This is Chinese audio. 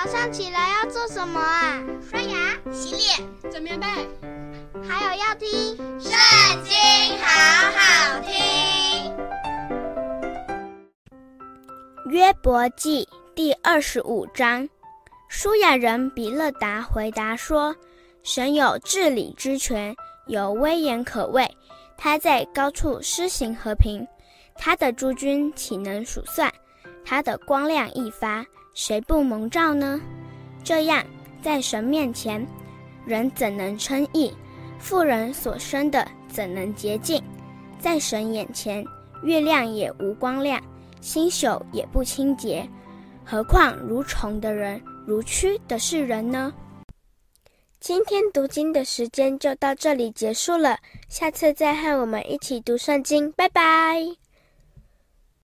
早上起来要做什么啊？刷牙、洗脸、整棉被，还有要听《圣经》，好好听。约伯记第二十五章，书雅人比勒达回答说：“神有治理之权，有威严可畏，他在高处施行和平，他的诸君岂能数算？他的光亮一发。”谁不蒙照呢？这样，在神面前，人怎能称义？妇人所生的怎能洁净？在神眼前，月亮也无光亮，星宿也不清洁。何况如虫的人，如蛆的是人呢？今天读经的时间就到这里结束了，下次再和我们一起读圣经，拜拜。